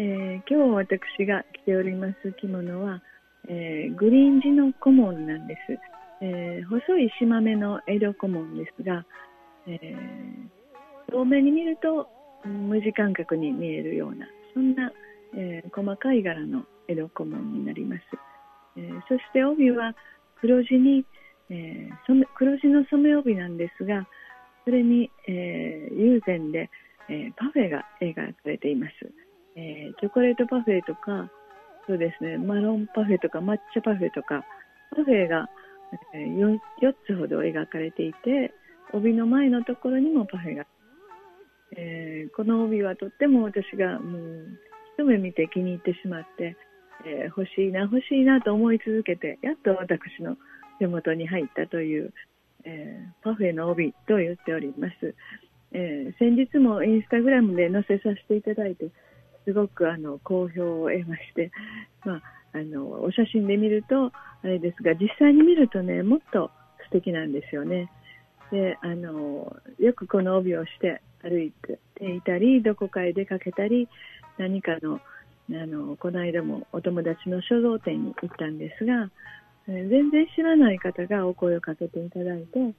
えー、今日私が着ております着物は、えー、グリーン地の顧問なんです、えー、細い島目の江戸顧問ですが、え遠目に見ると無地感覚に見えるようなそんな、え細かい柄の江戸顧問になります、えそして帯は黒地に、えー、黒地の染め帯なんですがそれに、えー、友禅で、え、パフェが描かれています、えチョコレートパフェとかそうですねマロンパフェとか抹茶パフェとかパフェが、え 4, 4つほど描かれていて帯の前のところにもパフェが、えこの帯はとっても私がもう一目見て気に入ってしまってえ、欲しいな欲しいなと思い続けてやっと私の手元に入ったという、え、パフェの帯と言っております、え、先日もインスタグラムで載せさせていただいてすごくあの好評を得まして、まあ、あのお写真で見るとあれですが実際に見るとねもっと素敵なんですよねであのよくこの帯をして歩いていたりどこかへ出かけたり何かのあのこの間もお友達の書道展に行ったんですが、全然知らない方がお声をかけていただいて「い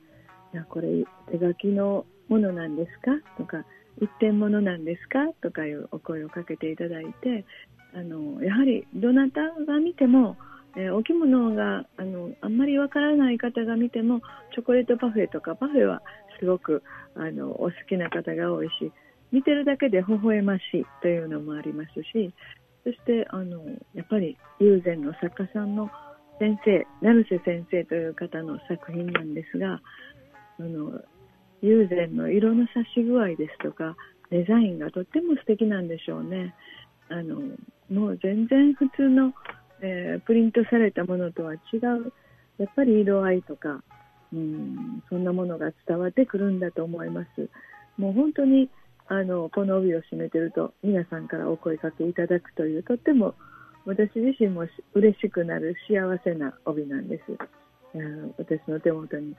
やこれ手書きのものなんですか?」とか「一点物なんですか?」とかいうお声をかけていただいてあのやはりどなたが見ても、えー、お着物があのあんまりわからない方が見てもチョコレートパフェとかパフェはすごくあのお好きな方が多いし見てるだけで微笑ましいというのもありますしそしてあのやっぱり友禅の作家さんの先生成瀬先生という方の作品なんですがあの友禅の色の差し具合ですとかデザインがとっても素敵なんでしょうね。あのもう全然普通の、えー、プリントされたものとは違うやっぱり色合いとかうんそんなものが伝わってくるんだと思います。もう本当にあのこの帯を締めてると皆さんからお声かけいただくというとっても私自身も嬉しくなる幸せな帯なんです。私の手元に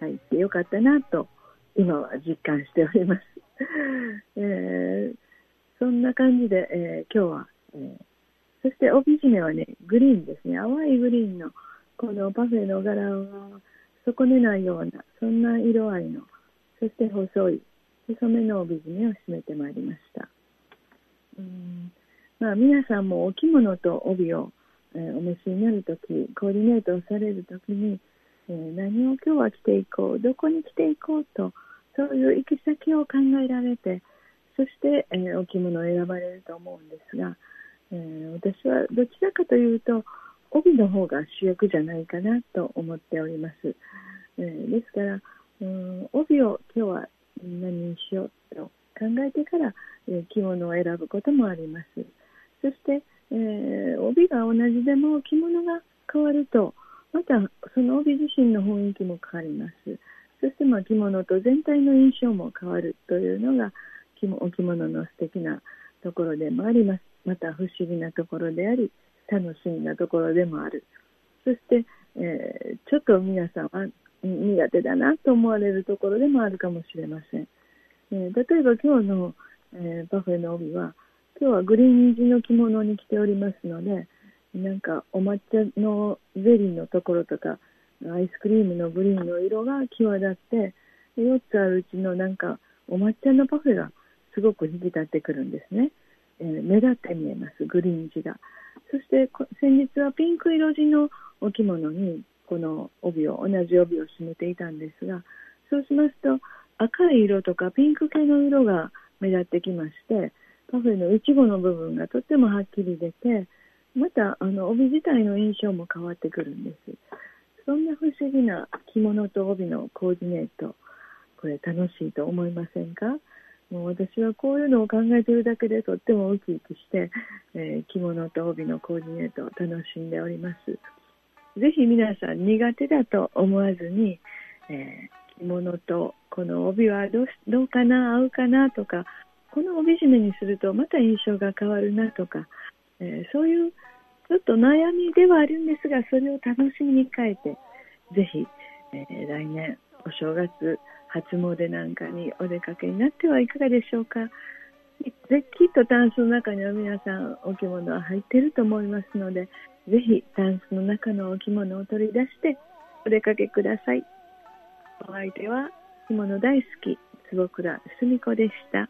入ってよかったなと今は実感しております、えー、そんな感じで、えー、今日は、えー、そして帯締めはねグリーンですね淡いグリーンのこのパフェの柄を損ねないようなそんな色合いのそして細い細めの帯締めを締めてまいりました。うんまあ、皆さんもお着物と帯を、えー、お召しになるとき、コーディネートをされるときに、えー、何を今日は着ていこう、どこに着ていこうと、そういう行き先を考えられて、そして、えー、お着物を選ばれると思うんですが、え私はどちらかというと、帯の方が主役じゃないかなと思っております。えですから、うん、帯を今日は何にしようと考えてから、え着物を選ぶこともあります。そして、えー、帯が同じでも着物が変わるとまたその帯自身の雰囲気も変わります。そしてまあ着物と全体の印象も変わるというのがお着物の素敵なところでもあります。また不思議なところであり楽しみなところでもある。そして、えー、ちょっと皆さんは苦手だなと思われるところでもあるかもしれません。えー、例えば今日の、えー、パフェの帯は今日はグリーン地の着物に着ておりますのでなんかお抹茶のゼリーのところとかアイスクリームのグリーンの色が際立って4つあるうちのなんかお抹茶のパフェがすごく引き立ってくるんですね、えー、目立って見えますグリーン地が。そして先日はピンク色地のお着物にこの帯を同じ帯を締めていたんですがそうしますと赤い色とかピンク系の色が目立ってきましてパフェのいちごの部分がとってもはっきり出てまたあの帯自体の印象も変わってくるんですそんな不思議な着物と帯のコーディネートこれ楽しいと思いませんか、もう私はこういうのを考えているだけでとってもウキウキして、えー、着物と帯のコーディネートを楽しんでおります。ぜひ皆さん苦手だと思わずに、えー、着物とこの帯はどうどうかな合うかなとかこの帯締めにするとまた印象が変わるなとか、えー、そういうちょっと悩みではあるんですがそれを楽しみに変えてぜひ、えー、来年お正月初詣なんかにお出かけになってはいかがでしょうか？ぜきっとタンスの中には皆さんお着物は入っていると思いますので、ぜひタンスの中のお着物を取り出してお出かけください。お相手は着物大好き坪倉澄子でした。